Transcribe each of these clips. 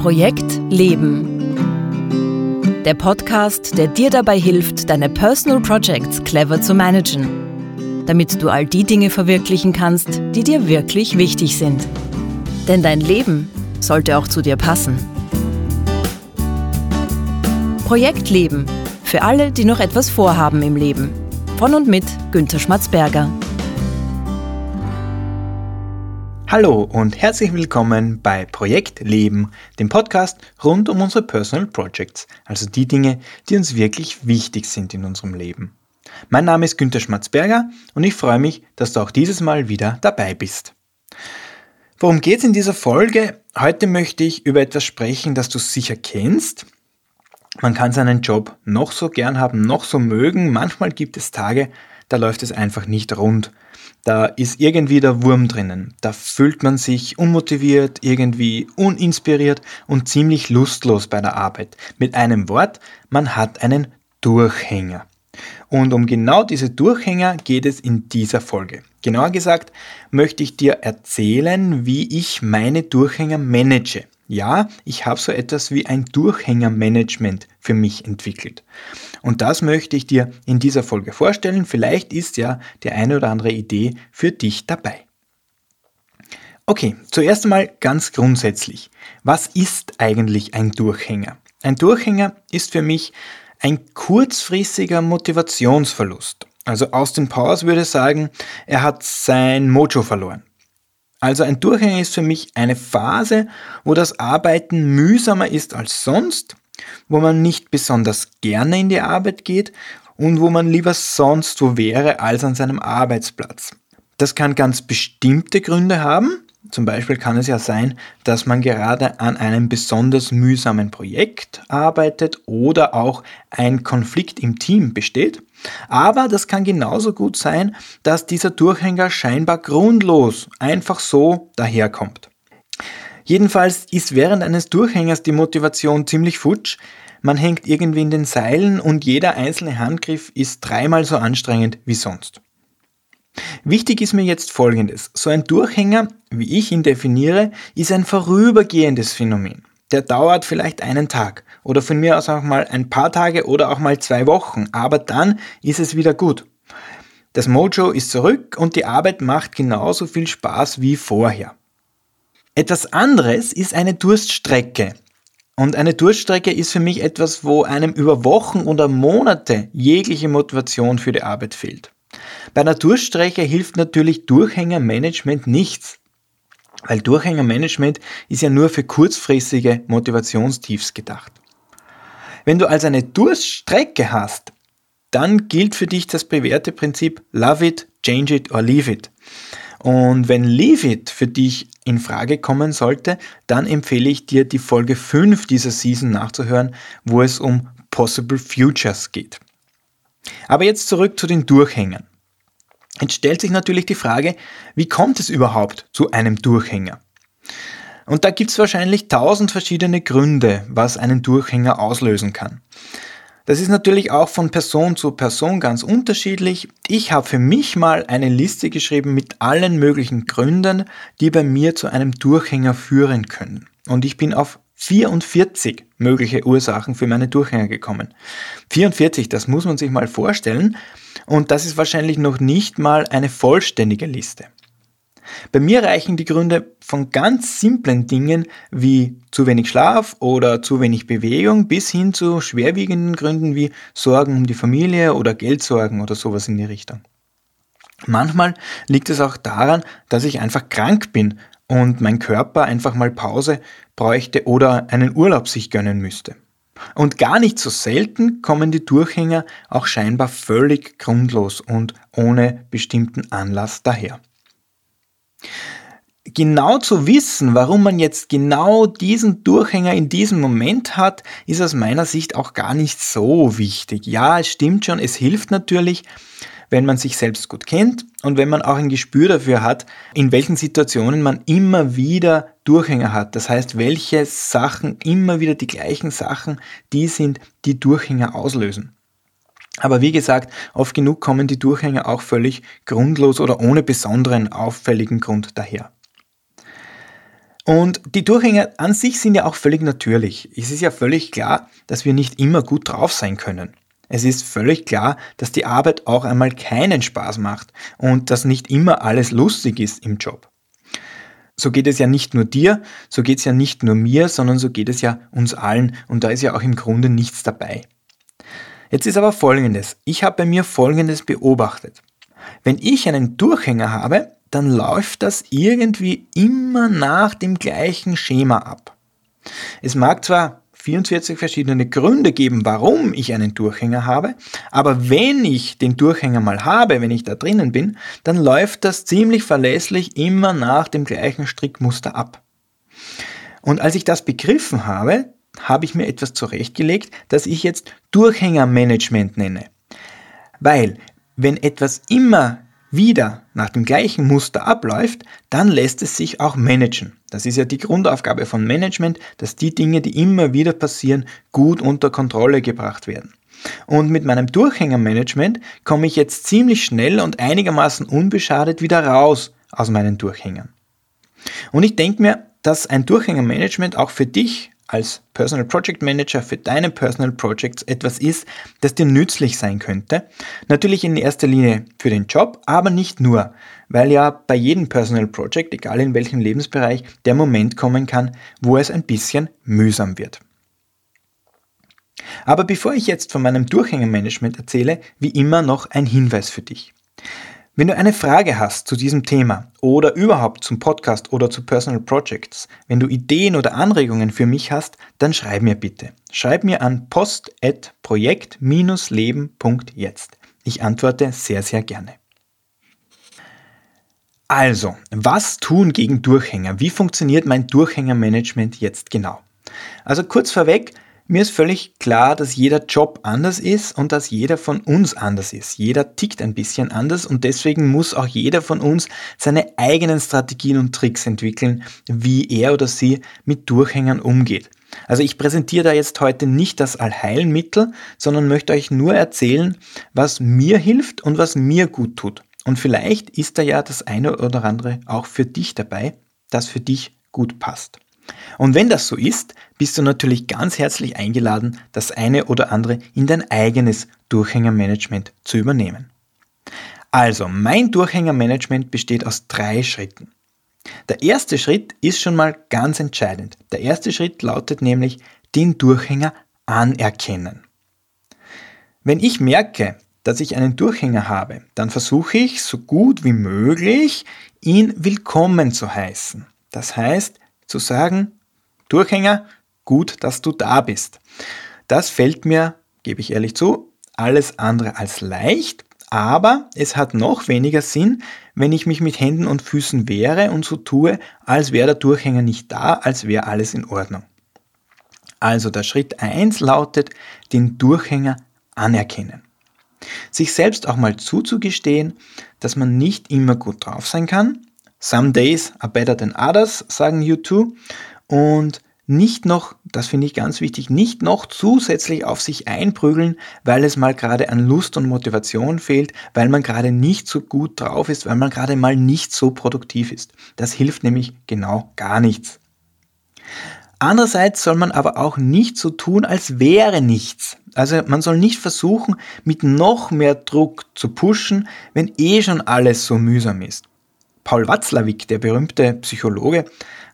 Projekt Leben. Der Podcast, der dir dabei hilft, deine Personal Projects clever zu managen, damit du all die Dinge verwirklichen kannst, die dir wirklich wichtig sind. Denn dein Leben sollte auch zu dir passen. Projekt Leben. Für alle, die noch etwas vorhaben im Leben. Von und mit Günter Schmatzberger. Hallo und herzlich willkommen bei Projekt Leben, dem Podcast rund um unsere Personal Projects, also die Dinge, die uns wirklich wichtig sind in unserem Leben. Mein Name ist Günter Schmatzberger und ich freue mich, dass du auch dieses Mal wieder dabei bist. Worum geht es in dieser Folge? Heute möchte ich über etwas sprechen, das du sicher kennst. Man kann seinen Job noch so gern haben, noch so mögen. Manchmal gibt es Tage, da läuft es einfach nicht rund. Da ist irgendwie der Wurm drinnen. Da fühlt man sich unmotiviert, irgendwie uninspiriert und ziemlich lustlos bei der Arbeit. Mit einem Wort, man hat einen Durchhänger. Und um genau diese Durchhänger geht es in dieser Folge. Genauer gesagt möchte ich dir erzählen, wie ich meine Durchhänger manage. Ja, ich habe so etwas wie ein Durchhängermanagement für mich entwickelt. Und das möchte ich dir in dieser Folge vorstellen. Vielleicht ist ja die eine oder andere Idee für dich dabei. Okay, zuerst einmal ganz grundsätzlich. Was ist eigentlich ein Durchhänger? Ein Durchhänger ist für mich ein kurzfristiger Motivationsverlust. Also Austin Powers würde sagen, er hat sein Mojo verloren. Also ein Durchhänger ist für mich eine Phase, wo das Arbeiten mühsamer ist als sonst, wo man nicht besonders gerne in die Arbeit geht und wo man lieber sonst wo wäre als an seinem Arbeitsplatz. Das kann ganz bestimmte Gründe haben. Zum Beispiel kann es ja sein, dass man gerade an einem besonders mühsamen Projekt arbeitet oder auch ein Konflikt im Team besteht. Aber das kann genauso gut sein, dass dieser Durchhänger scheinbar grundlos einfach so daherkommt. Jedenfalls ist während eines Durchhängers die Motivation ziemlich futsch. Man hängt irgendwie in den Seilen und jeder einzelne Handgriff ist dreimal so anstrengend wie sonst. Wichtig ist mir jetzt Folgendes. So ein Durchhänger, wie ich ihn definiere, ist ein vorübergehendes Phänomen. Der dauert vielleicht einen Tag oder von mir aus auch mal ein paar Tage oder auch mal zwei Wochen, aber dann ist es wieder gut. Das Mojo ist zurück und die Arbeit macht genauso viel Spaß wie vorher. Etwas anderes ist eine Durststrecke. Und eine Durststrecke ist für mich etwas, wo einem über Wochen oder Monate jegliche Motivation für die Arbeit fehlt. Bei einer Durststrecke hilft natürlich Durchhängermanagement nichts. Weil Durchhängermanagement ist ja nur für kurzfristige Motivationstiefs gedacht. Wenn du also eine Durststrecke hast, dann gilt für dich das bewährte Prinzip Love it, change it or leave it. Und wenn Leave It für dich in Frage kommen sollte, dann empfehle ich dir die Folge 5 dieser Season nachzuhören, wo es um Possible Futures geht. Aber jetzt zurück zu den Durchhängern. Jetzt stellt sich natürlich die Frage, wie kommt es überhaupt zu einem Durchhänger? Und da gibt es wahrscheinlich tausend verschiedene Gründe, was einen Durchhänger auslösen kann. Das ist natürlich auch von Person zu Person ganz unterschiedlich. Ich habe für mich mal eine Liste geschrieben mit allen möglichen Gründen, die bei mir zu einem Durchhänger führen können. Und ich bin auf 44 mögliche Ursachen für meine Durchhänger gekommen. 44, das muss man sich mal vorstellen. Und das ist wahrscheinlich noch nicht mal eine vollständige Liste. Bei mir reichen die Gründe von ganz simplen Dingen wie zu wenig Schlaf oder zu wenig Bewegung bis hin zu schwerwiegenden Gründen wie Sorgen um die Familie oder Geldsorgen oder sowas in die Richtung. Manchmal liegt es auch daran, dass ich einfach krank bin und mein Körper einfach mal Pause bräuchte oder einen Urlaub sich gönnen müsste. Und gar nicht so selten kommen die Durchhänger auch scheinbar völlig grundlos und ohne bestimmten Anlass daher. Genau zu wissen, warum man jetzt genau diesen Durchhänger in diesem Moment hat, ist aus meiner Sicht auch gar nicht so wichtig. Ja, es stimmt schon, es hilft natürlich, wenn man sich selbst gut kennt und wenn man auch ein Gespür dafür hat, in welchen Situationen man immer wieder Durchhänger hat. Das heißt, welche Sachen immer wieder die gleichen Sachen, die sind, die Durchhänger auslösen. Aber wie gesagt, oft genug kommen die Durchhänger auch völlig grundlos oder ohne besonderen auffälligen Grund daher. Und die Durchhänger an sich sind ja auch völlig natürlich. Es ist ja völlig klar, dass wir nicht immer gut drauf sein können. Es ist völlig klar, dass die Arbeit auch einmal keinen Spaß macht und dass nicht immer alles lustig ist im Job. So geht es ja nicht nur dir, so geht es ja nicht nur mir, sondern so geht es ja uns allen und da ist ja auch im Grunde nichts dabei. Jetzt ist aber Folgendes. Ich habe bei mir Folgendes beobachtet. Wenn ich einen Durchhänger habe, dann läuft das irgendwie immer nach dem gleichen Schema ab. Es mag zwar 44 verschiedene Gründe geben, warum ich einen Durchhänger habe, aber wenn ich den Durchhänger mal habe, wenn ich da drinnen bin, dann läuft das ziemlich verlässlich immer nach dem gleichen Strickmuster ab. Und als ich das begriffen habe, habe ich mir etwas zurechtgelegt, das ich jetzt Durchhängermanagement nenne. Weil, wenn etwas immer wieder nach dem gleichen Muster abläuft, dann lässt es sich auch managen. Das ist ja die Grundaufgabe von Management, dass die Dinge, die immer wieder passieren, gut unter Kontrolle gebracht werden. Und mit meinem Durchhängermanagement komme ich jetzt ziemlich schnell und einigermaßen unbeschadet wieder raus aus meinen Durchhängern. Und ich denke mir, dass ein Durchhängermanagement auch für dich als Personal Project Manager für deine Personal Projects etwas ist, das dir nützlich sein könnte. Natürlich in erster Linie für den Job, aber nicht nur, weil ja bei jedem Personal Project, egal in welchem Lebensbereich, der Moment kommen kann, wo es ein bisschen mühsam wird. Aber bevor ich jetzt von meinem Durchhängermanagement erzähle, wie immer noch ein Hinweis für dich. Wenn du eine Frage hast zu diesem Thema oder überhaupt zum Podcast oder zu Personal Projects, wenn du Ideen oder Anregungen für mich hast, dann schreib mir bitte. Schreib mir an post.projekt-leben.jetzt. Ich antworte sehr, sehr gerne. Also, was tun gegen Durchhänger? Wie funktioniert mein Durchhängermanagement jetzt genau? Also kurz vorweg, mir ist völlig klar, dass jeder Job anders ist und dass jeder von uns anders ist. Jeder tickt ein bisschen anders und deswegen muss auch jeder von uns seine eigenen Strategien und Tricks entwickeln, wie er oder sie mit Durchhängern umgeht. Also ich präsentiere da jetzt heute nicht das Allheilmittel, sondern möchte euch nur erzählen, was mir hilft und was mir gut tut. Und vielleicht ist da ja das eine oder andere auch für dich dabei, das für dich gut passt. Und wenn das so ist, bist du natürlich ganz herzlich eingeladen, das eine oder andere in dein eigenes Durchhängermanagement zu übernehmen. Also, mein Durchhängermanagement besteht aus drei Schritten. Der erste Schritt ist schon mal ganz entscheidend. Der erste Schritt lautet nämlich den Durchhänger anerkennen. Wenn ich merke, dass ich einen Durchhänger habe, dann versuche ich so gut wie möglich, ihn willkommen zu heißen. Das heißt, zu sagen, Durchhänger, gut, dass du da bist. Das fällt mir, gebe ich ehrlich zu, alles andere als leicht, aber es hat noch weniger Sinn, wenn ich mich mit Händen und Füßen wehre und so tue, als wäre der Durchhänger nicht da, als wäre alles in Ordnung. Also der Schritt 1 lautet, den Durchhänger anerkennen. Sich selbst auch mal zuzugestehen, dass man nicht immer gut drauf sein kann, Some days are better than others, sagen U2. Und nicht noch, das finde ich ganz wichtig, nicht noch zusätzlich auf sich einprügeln, weil es mal gerade an Lust und Motivation fehlt, weil man gerade nicht so gut drauf ist, weil man gerade mal nicht so produktiv ist. Das hilft nämlich genau gar nichts. Andererseits soll man aber auch nicht so tun, als wäre nichts. Also man soll nicht versuchen, mit noch mehr Druck zu pushen, wenn eh schon alles so mühsam ist. Paul Watzlawick, der berühmte Psychologe,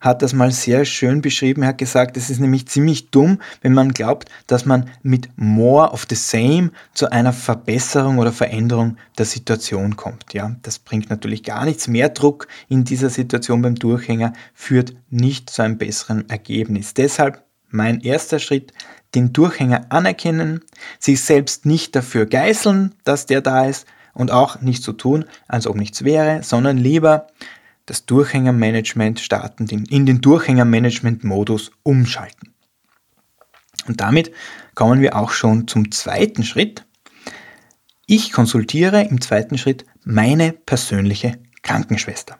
hat das mal sehr schön beschrieben. Er hat gesagt, es ist nämlich ziemlich dumm, wenn man glaubt, dass man mit more of the same zu einer Verbesserung oder Veränderung der Situation kommt. Ja, das bringt natürlich gar nichts. Mehr Druck in dieser Situation beim Durchhänger führt nicht zu einem besseren Ergebnis. Deshalb mein erster Schritt, den Durchhänger anerkennen, sich selbst nicht dafür geißeln, dass der da ist, und auch nicht so tun, als ob nichts wäre, sondern lieber das Durchhängermanagement starten, in den Durchhängermanagement-Modus umschalten. Und damit kommen wir auch schon zum zweiten Schritt. Ich konsultiere im zweiten Schritt meine persönliche Krankenschwester.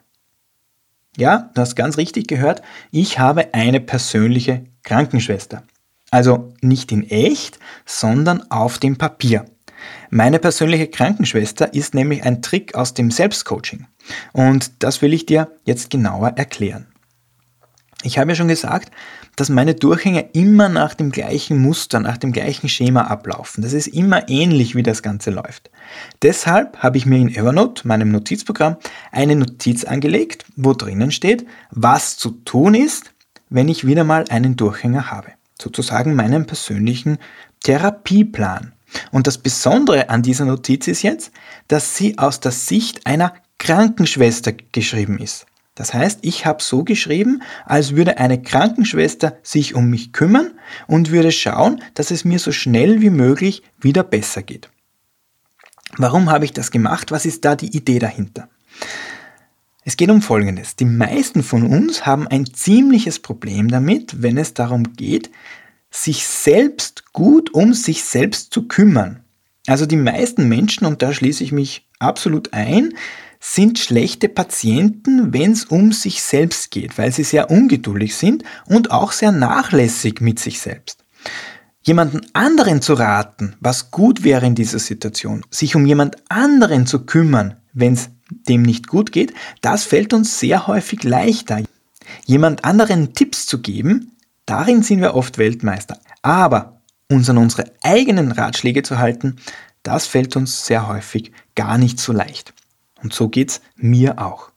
Ja, du hast ganz richtig gehört, ich habe eine persönliche Krankenschwester. Also nicht in echt, sondern auf dem Papier. Meine persönliche Krankenschwester ist nämlich ein Trick aus dem Selbstcoaching. Und das will ich dir jetzt genauer erklären. Ich habe ja schon gesagt, dass meine Durchhänger immer nach dem gleichen Muster, nach dem gleichen Schema ablaufen. Das ist immer ähnlich, wie das Ganze läuft. Deshalb habe ich mir in Evernote, meinem Notizprogramm, eine Notiz angelegt, wo drinnen steht, was zu tun ist, wenn ich wieder mal einen Durchhänger habe. Sozusagen meinen persönlichen Therapieplan. Und das Besondere an dieser Notiz ist jetzt, dass sie aus der Sicht einer Krankenschwester geschrieben ist. Das heißt, ich habe so geschrieben, als würde eine Krankenschwester sich um mich kümmern und würde schauen, dass es mir so schnell wie möglich wieder besser geht. Warum habe ich das gemacht? Was ist da die Idee dahinter? Es geht um Folgendes. Die meisten von uns haben ein ziemliches Problem damit, wenn es darum geht, sich selbst gut um sich selbst zu kümmern. Also die meisten Menschen, und da schließe ich mich absolut ein, sind schlechte Patienten, wenn es um sich selbst geht, weil sie sehr ungeduldig sind und auch sehr nachlässig mit sich selbst. Jemanden anderen zu raten, was gut wäre in dieser Situation, sich um jemand anderen zu kümmern, wenn es dem nicht gut geht, das fällt uns sehr häufig leichter. Jemand anderen Tipps zu geben, darin sind wir oft Weltmeister. Aber uns an unsere eigenen Ratschläge zu halten, das fällt uns sehr häufig gar nicht so leicht. Und so geht's mir auch.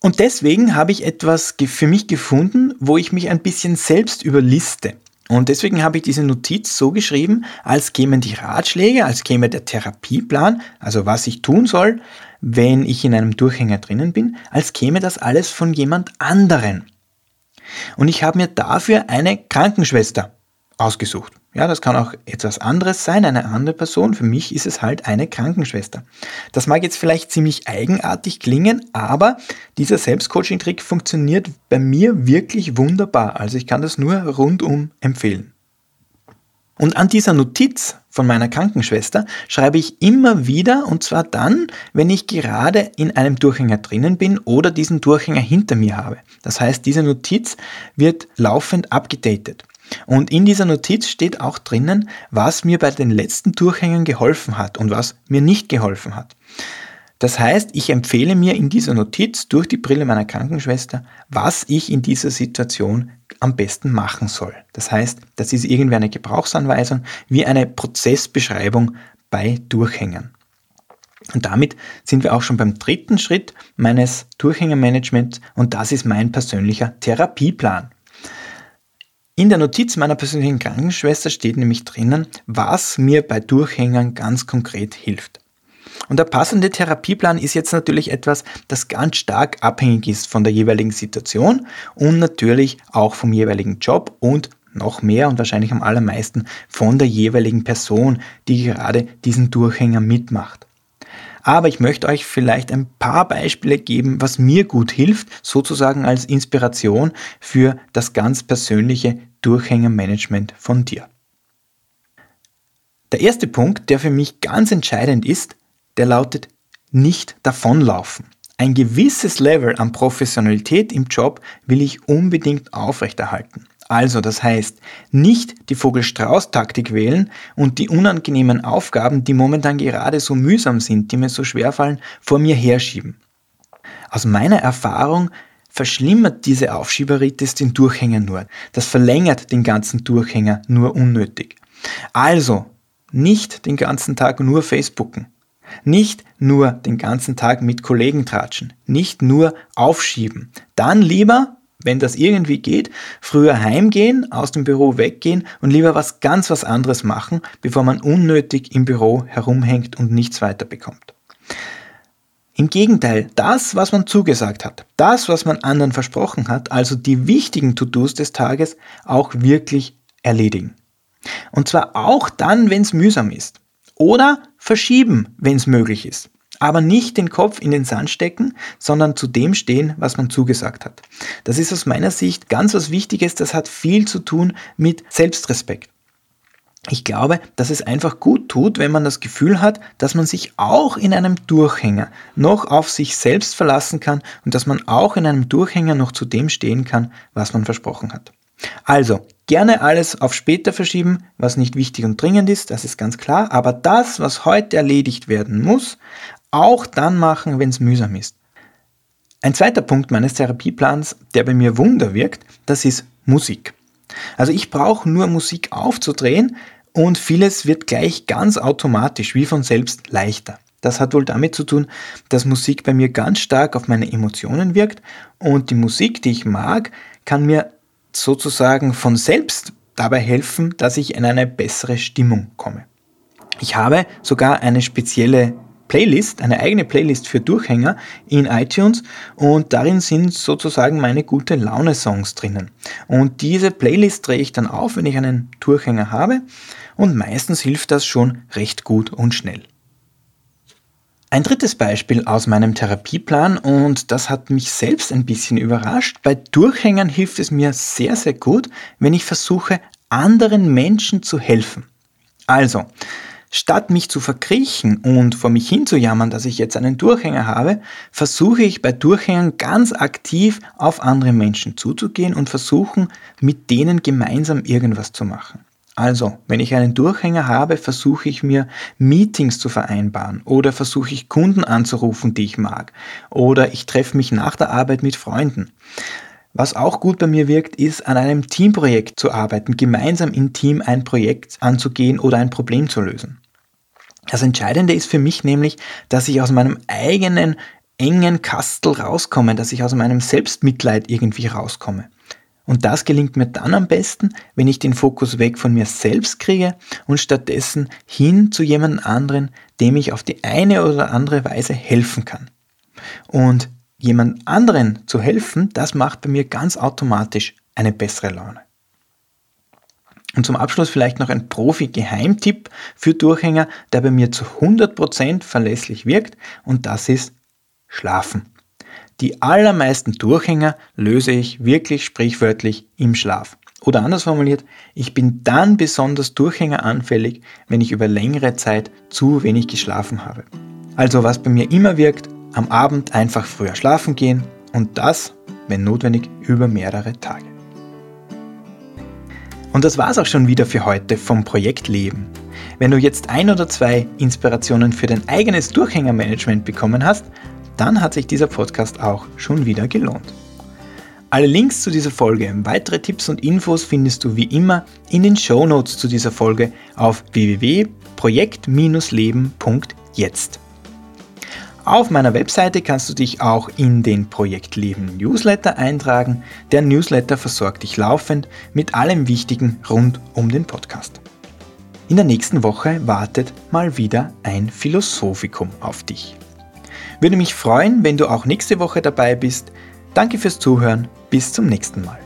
Und deswegen habe ich etwas für mich gefunden, wo ich mich ein bisschen selbst überliste. Und deswegen habe ich diese Notiz so geschrieben, als kämen die Ratschläge, als käme der Therapieplan, also was ich tun soll, wenn ich in einem Durchhänger drinnen bin, als käme das alles von jemand anderen. Und ich habe mir dafür eine Krankenschwester ausgesucht. Ja, das kann auch etwas anderes sein, eine andere Person. Für mich ist es halt eine Krankenschwester. Das mag jetzt vielleicht ziemlich eigenartig klingen, aber dieser Selbstcoaching-Trick funktioniert bei mir wirklich wunderbar. Also ich kann das nur rundum empfehlen. Und an dieser Notiz von meiner Krankenschwester schreibe ich immer wieder, und zwar dann, wenn ich gerade in einem Durchhänger drinnen bin oder diesen Durchhänger hinter mir habe. Das heißt, diese Notiz wird laufend abgedatet. Und in dieser Notiz steht auch drinnen, was mir bei den letzten Durchhängen geholfen hat und was mir nicht geholfen hat. Das heißt, ich empfehle mir in dieser Notiz durch die Brille meiner Krankenschwester, was ich in dieser Situation am besten machen soll. Das heißt, das ist irgendwie eine Gebrauchsanweisung, wie eine Prozessbeschreibung bei Durchhängern. Und damit sind wir auch schon beim dritten Schritt meines Durchhängermanagements und das ist mein persönlicher Therapieplan. In der Notiz meiner persönlichen Krankenschwester steht nämlich drinnen, was mir bei Durchhängern ganz konkret hilft. Und der passende Therapieplan ist jetzt natürlich etwas, das ganz stark abhängig ist von der jeweiligen Situation und natürlich auch vom jeweiligen Job und noch mehr und wahrscheinlich am allermeisten von der jeweiligen Person, die gerade diesen Durchhänger mitmacht. Aber ich möchte euch vielleicht ein paar Beispiele geben, was mir gut hilft, sozusagen als Inspiration für das ganz persönliche Durchhängermanagement von dir. Der erste Punkt, der für mich ganz entscheidend ist, der lautet nicht davonlaufen. Ein gewisses Level an Professionalität im Job will ich unbedingt aufrechterhalten. Also, das heißt, nicht die Vogel-Strauß-Taktik wählen und die unangenehmen Aufgaben, die momentan gerade so mühsam sind, die mir so schwer fallen, vor mir herschieben. Aus meiner Erfahrung verschlimmert diese Aufschieberitis den Durchhänger nur. Das verlängert den ganzen Durchhänger nur unnötig. Also, nicht den ganzen Tag nur Facebooken. Nicht nur den ganzen Tag mit Kollegen tratschen. Nicht nur aufschieben. Dann lieber wenn das irgendwie geht, früher heimgehen, aus dem Büro weggehen und lieber was ganz was anderes machen, bevor man unnötig im Büro herumhängt und nichts weiter bekommt. Im Gegenteil, das, was man zugesagt hat, das, was man anderen versprochen hat, also die wichtigen To-Dos des Tages, auch wirklich erledigen. Und zwar auch dann, wenn es mühsam ist. Oder verschieben, wenn es möglich ist aber nicht den Kopf in den Sand stecken, sondern zu dem stehen, was man zugesagt hat. Das ist aus meiner Sicht ganz was Wichtiges, das hat viel zu tun mit Selbstrespekt. Ich glaube, dass es einfach gut tut, wenn man das Gefühl hat, dass man sich auch in einem Durchhänger noch auf sich selbst verlassen kann und dass man auch in einem Durchhänger noch zu dem stehen kann, was man versprochen hat. Also, gerne alles auf später verschieben, was nicht wichtig und dringend ist, das ist ganz klar, aber das, was heute erledigt werden muss, auch dann machen, wenn es mühsam ist. Ein zweiter Punkt meines Therapieplans, der bei mir Wunder wirkt, das ist Musik. Also ich brauche nur Musik aufzudrehen und vieles wird gleich ganz automatisch wie von selbst leichter. Das hat wohl damit zu tun, dass Musik bei mir ganz stark auf meine Emotionen wirkt und die Musik, die ich mag, kann mir sozusagen von selbst dabei helfen, dass ich in eine bessere Stimmung komme. Ich habe sogar eine spezielle Playlist, eine eigene Playlist für Durchhänger in iTunes und darin sind sozusagen meine gute Laune Songs drinnen. Und diese Playlist drehe ich dann auf, wenn ich einen Durchhänger habe und meistens hilft das schon recht gut und schnell. Ein drittes Beispiel aus meinem Therapieplan und das hat mich selbst ein bisschen überrascht. Bei Durchhängern hilft es mir sehr, sehr gut, wenn ich versuche, anderen Menschen zu helfen. Also, statt mich zu verkriechen und vor mich hinzujammern, dass ich jetzt einen Durchhänger habe, versuche ich bei Durchhängern ganz aktiv auf andere Menschen zuzugehen und versuchen, mit denen gemeinsam irgendwas zu machen. Also, wenn ich einen Durchhänger habe, versuche ich mir Meetings zu vereinbaren oder versuche ich Kunden anzurufen, die ich mag oder ich treffe mich nach der Arbeit mit Freunden. Was auch gut bei mir wirkt, ist an einem Teamprojekt zu arbeiten, gemeinsam im Team ein Projekt anzugehen oder ein Problem zu lösen. Das Entscheidende ist für mich nämlich, dass ich aus meinem eigenen engen Kastel rauskomme, dass ich aus meinem Selbstmitleid irgendwie rauskomme. Und das gelingt mir dann am besten, wenn ich den Fokus weg von mir selbst kriege und stattdessen hin zu jemand anderen, dem ich auf die eine oder andere Weise helfen kann. Und jemand anderen zu helfen, das macht bei mir ganz automatisch eine bessere Laune. Und zum Abschluss vielleicht noch ein Profi-Geheimtipp für Durchhänger, der bei mir zu 100% verlässlich wirkt und das ist Schlafen. Die allermeisten Durchhänger löse ich wirklich sprichwörtlich im Schlaf. Oder anders formuliert, ich bin dann besonders durchhängeranfällig, wenn ich über längere Zeit zu wenig geschlafen habe. Also was bei mir immer wirkt, am Abend einfach früher schlafen gehen und das, wenn notwendig, über mehrere Tage. Und das war's auch schon wieder für heute vom Projekt Leben. Wenn du jetzt ein oder zwei Inspirationen für dein eigenes Durchhängermanagement bekommen hast, dann hat sich dieser Podcast auch schon wieder gelohnt. Alle Links zu dieser Folge, weitere Tipps und Infos findest du wie immer in den Show Notes zu dieser Folge auf www.projekt-leben.jetzt. Auf meiner Webseite kannst du dich auch in den Projekt Leben Newsletter eintragen. Der Newsletter versorgt dich laufend mit allem Wichtigen rund um den Podcast. In der nächsten Woche wartet mal wieder ein Philosophikum auf dich. Würde mich freuen, wenn du auch nächste Woche dabei bist. Danke fürs Zuhören. Bis zum nächsten Mal.